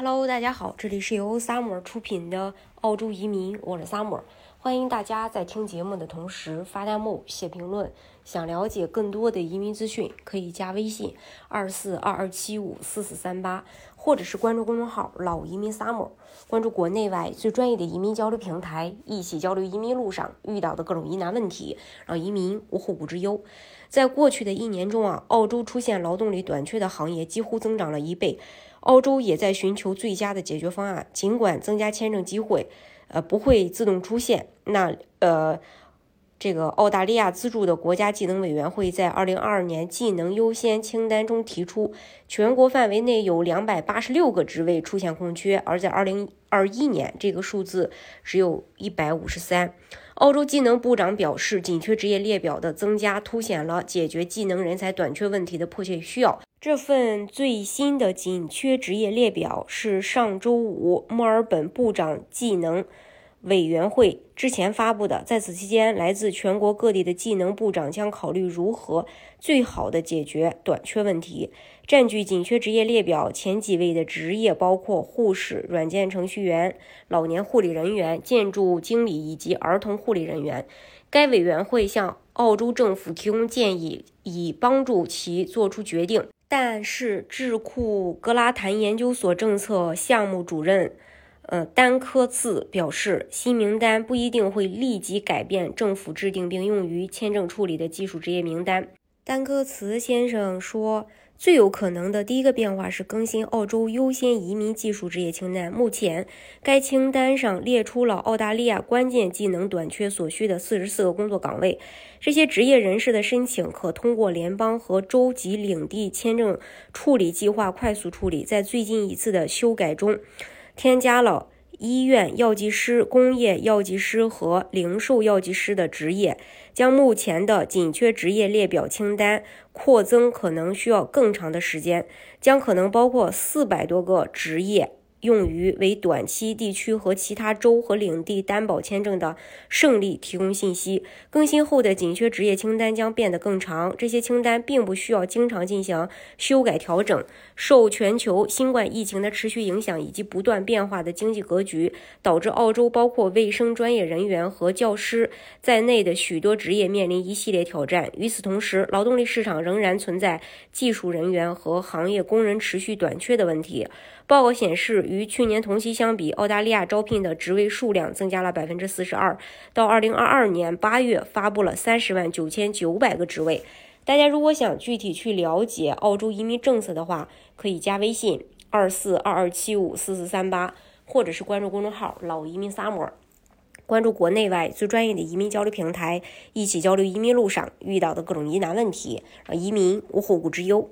Hello，大家好，这里是由 Summer 出品的澳洲移民，我是 Summer，欢迎大家在听节目的同时发弹幕、写评论。想了解更多的移民资讯，可以加微信二四二二七五四四三八，或者是关注公众号“老移民 Summer”，关注国内外最专业的移民交流平台，一起交流移民路上遇到的各种疑难问题，让移民无后顾之忧。在过去的一年中啊，澳洲出现劳动力短缺的行业几乎增长了一倍。澳洲也在寻求最佳的解决方案。尽管增加签证机会，呃，不会自动出现。那呃，这个澳大利亚资助的国家技能委员会在二零二二年技能优先清单中提出，全国范围内有两百八十六个职位出现空缺，而在二零二一年，这个数字只有一百五十三。澳洲技能部长表示，紧缺职业列表的增加凸显了解决技能人才短缺问题的迫切需要。这份最新的紧缺职业列表是上周五墨尔本部长技能委员会之前发布的。在此期间，来自全国各地的技能部长将考虑如何最好的解决短缺问题。占据紧缺职业列表前几位的职业包括护士、软件程序员、老年护理人员、建筑经理以及儿童护理人员。该委员会向澳洲政府提供建议，以帮助其做出决定。但是，智库格拉坦研究所政策项目主任，呃，丹科茨表示，新名单不一定会立即改变政府制定并用于签证处理的技术职业名单。丹科茨先生说。最有可能的第一个变化是更新澳洲优先移民技术职业清单。目前，该清单上列出了澳大利亚关键技能短缺所需的四十四个工作岗位。这些职业人士的申请可通过联邦和州级领地签证处理计划快速处理。在最近一次的修改中，添加了。医院药剂师、工业药剂师和零售药剂师的职业，将目前的紧缺职业列表清单扩增，可能需要更长的时间，将可能包括四百多个职业。用于为短期地区和其他州和领地担保签证的胜利提供信息。更新后的紧缺职业清单将变得更长。这些清单并不需要经常进行修改调整。受全球新冠疫情的持续影响以及不断变化的经济格局，导致澳洲包括卫生专业人员和教师在内的许多职业面临一系列挑战。与此同时，劳动力市场仍然存在技术人员和行业工人持续短缺的问题。报告显示，与去年同期相比，澳大利亚招聘的职位数量增加了百分之四十二。到二零二二年八月，发布了三十万九千九百个职位。大家如果想具体去了解澳洲移民政策的话，可以加微信二四二二七五四四三八，或者是关注公众号“老移民萨摩”，关注国内外最专业的移民交流平台，一起交流移民路上遇到的各种疑难问题，让移民无后顾之忧。